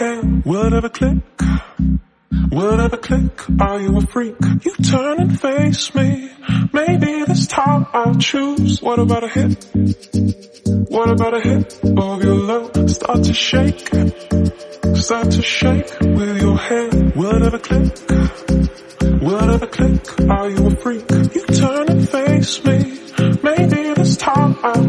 it ever click? It ever click? Are you a freak? You turn and face me. Maybe this time I'll choose. What about a hit? What about a hit of your love? Start to shake. Start to shake with your. Will it ever click? It ever click? Are you a freak? You turn and face me. Maybe this time I'll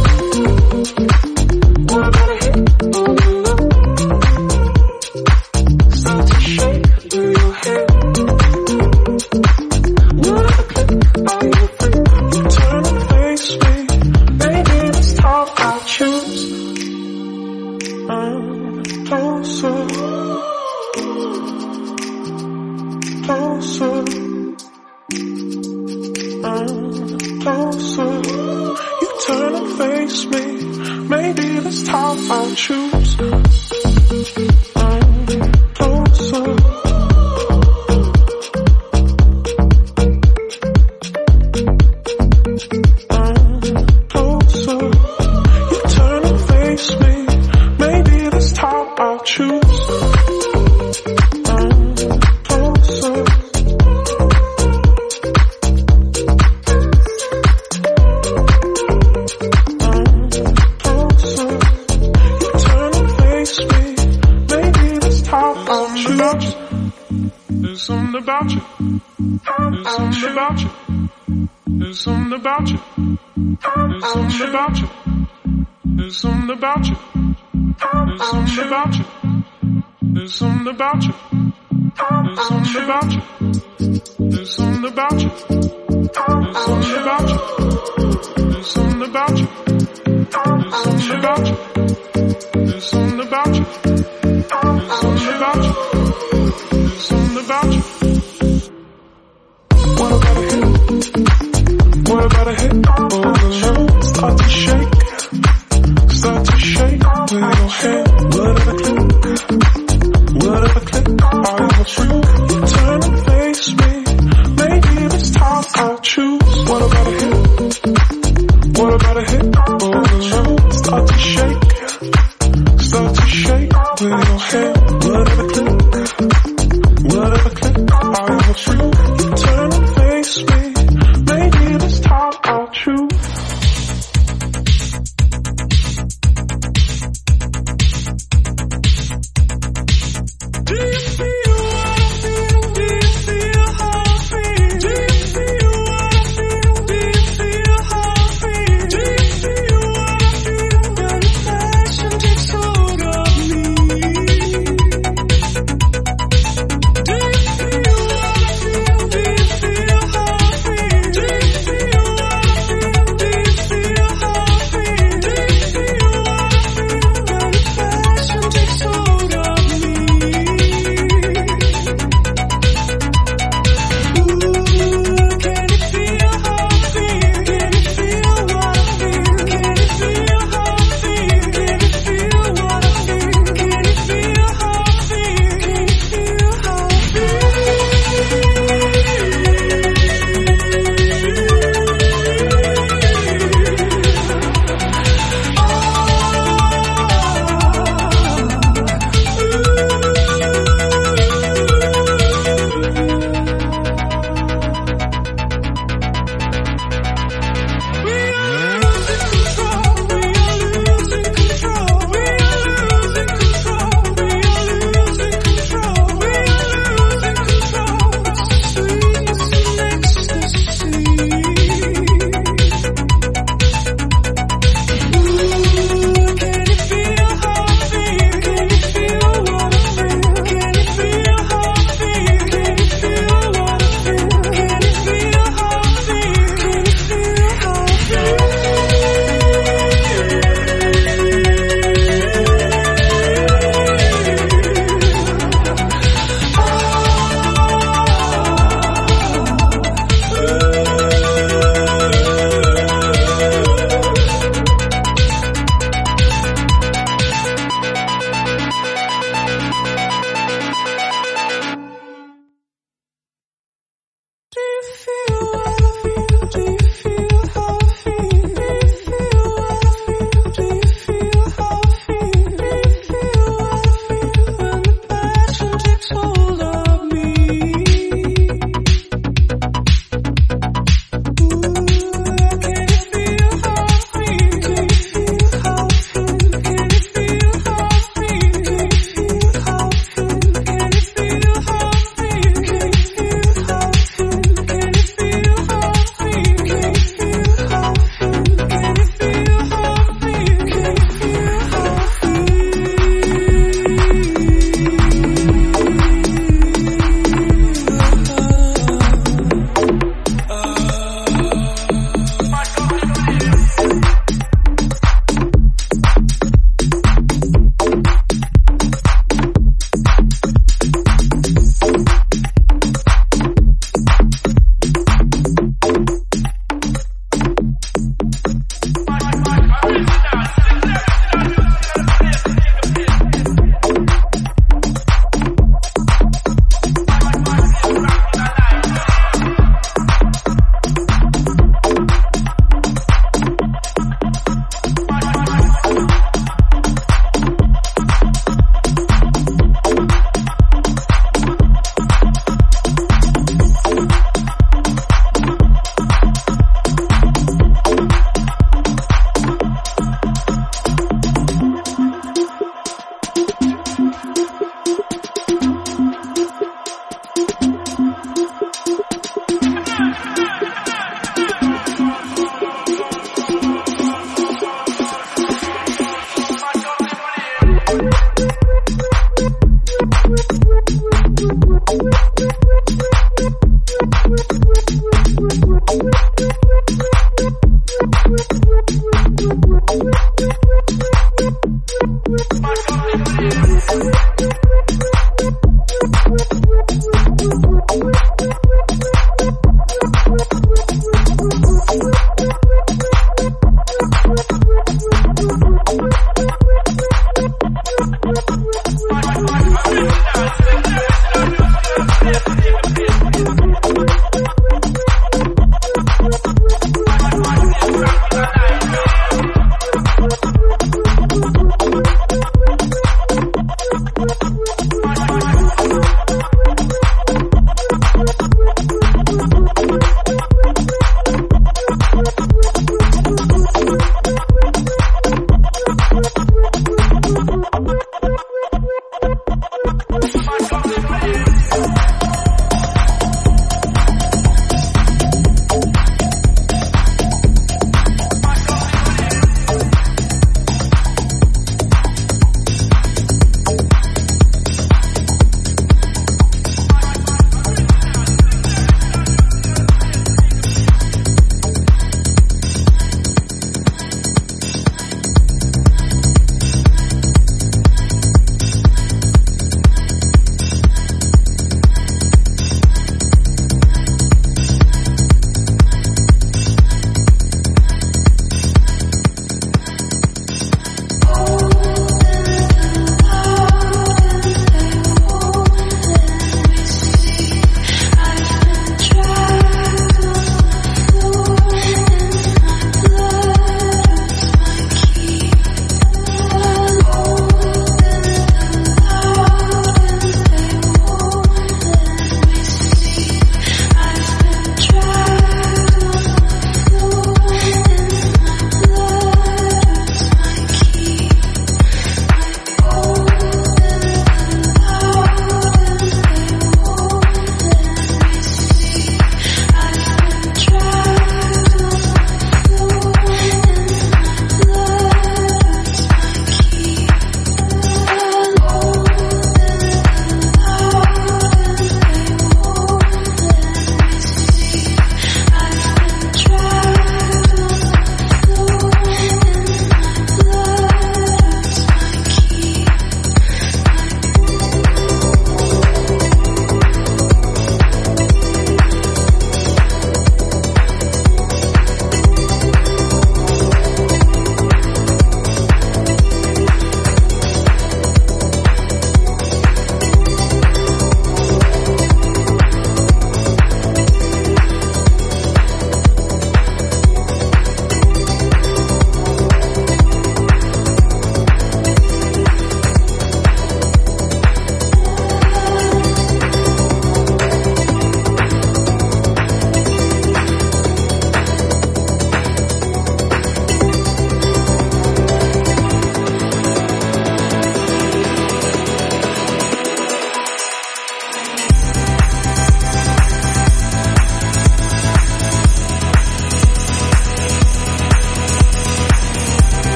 Maybe this time I'll choose. about you. There's something about you. There's something about you. There's something about you. There's something about you. There's something about you. There's something about you. There's something about you. There's something about you. There's something about you. There's something about you. What about a hit? What about a hit? I am you.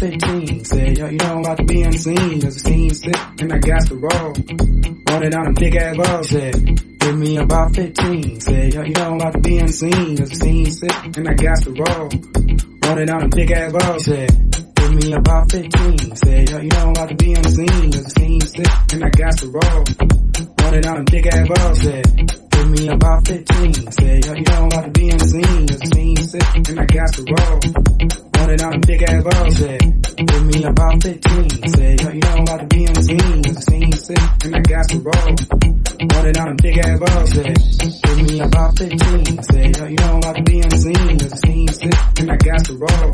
15. Said, yo, you know I'm about to be on the cause the scene's sick, and I got the roll. Wanted on them big ass balls, said, give me about 15. Said, yo, you know I'm about to be on the cause the scene's sick, and I got the roll. Wanted on them big ass balls, said, give me about 15. Said, yo, you know I'm about to be on the cause the scene's sick, and I got the roll. Wanted on them big ass balls, said, give me about 15. Said, yo, you know I'm about to be on cause the scene's sick, and I got the roll counted out big ass balls. Said, give me about 15. Said, yo, you know I'm about to be on the scene. The scene sick, and I got some roll. Counted out big ass balls. Said, give me about 15. Said, yo, you know I'm about to be on the scene. The scene sick, and I got some roll.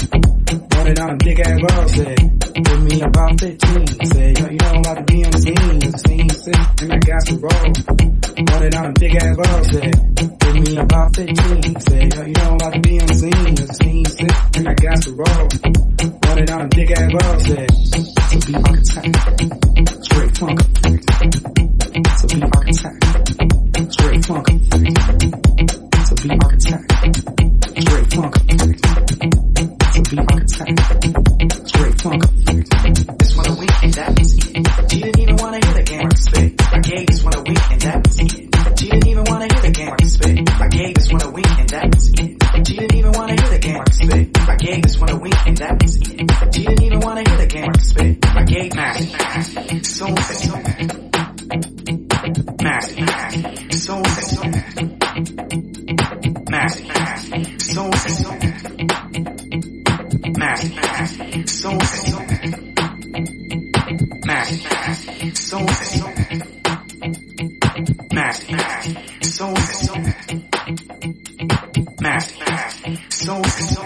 Counted out big ass balls. Said, give me about 15. Said, yo, you know I'm about to be on the scene. The scene sick, and I got some roll. Counted out big ass balls. Said, give me about 15. Said, yo, you know I'm about to be on the scene. The scene sick, and I got some roll road. Run it on dick ass road. Said, to be architect. Straight funk. To be architect. Straight funk. To be architect. Straight funk. To be architect. Straight funk. It's what I week. spit. My gig just wanna wink and that is it. She didn't even wanna hit the game spit. My gig mad, so sexy mad, mad, so sexy mad, mad, so sexy mad, mad, so sexy mad, mad, so sexy mad, mad, so sexy mad, mad, so sexy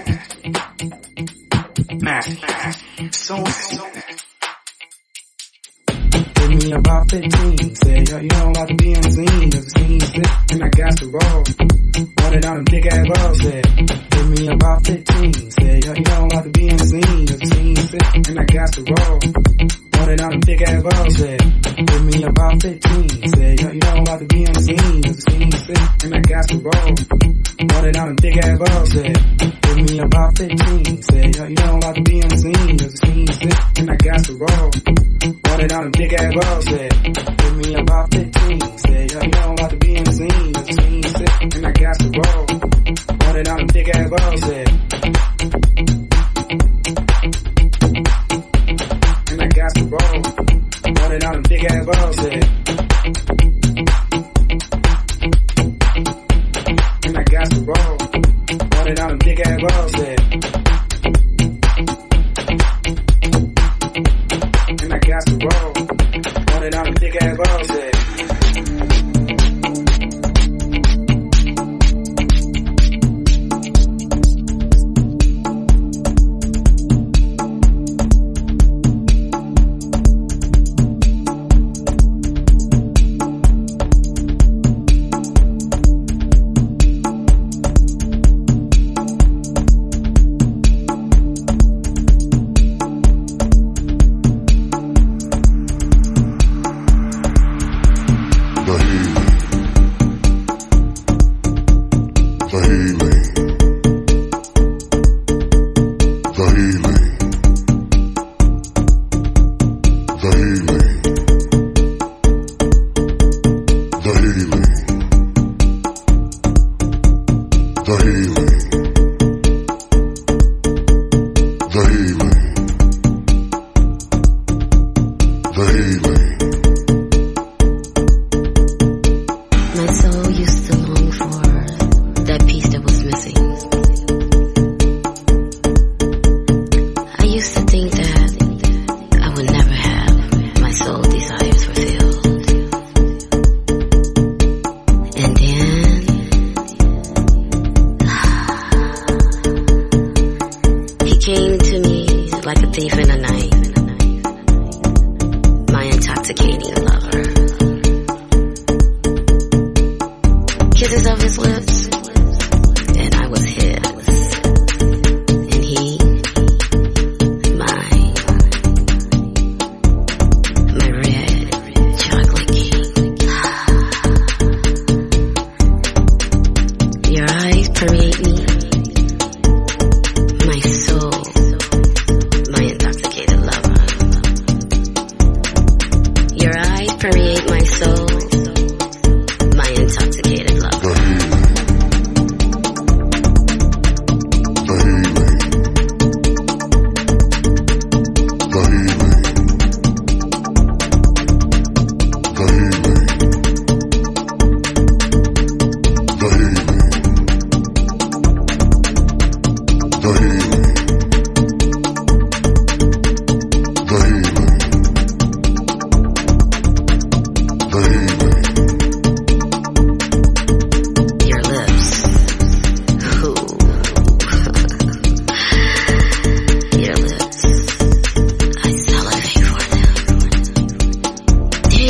heal.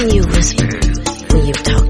you whisper when you've talked.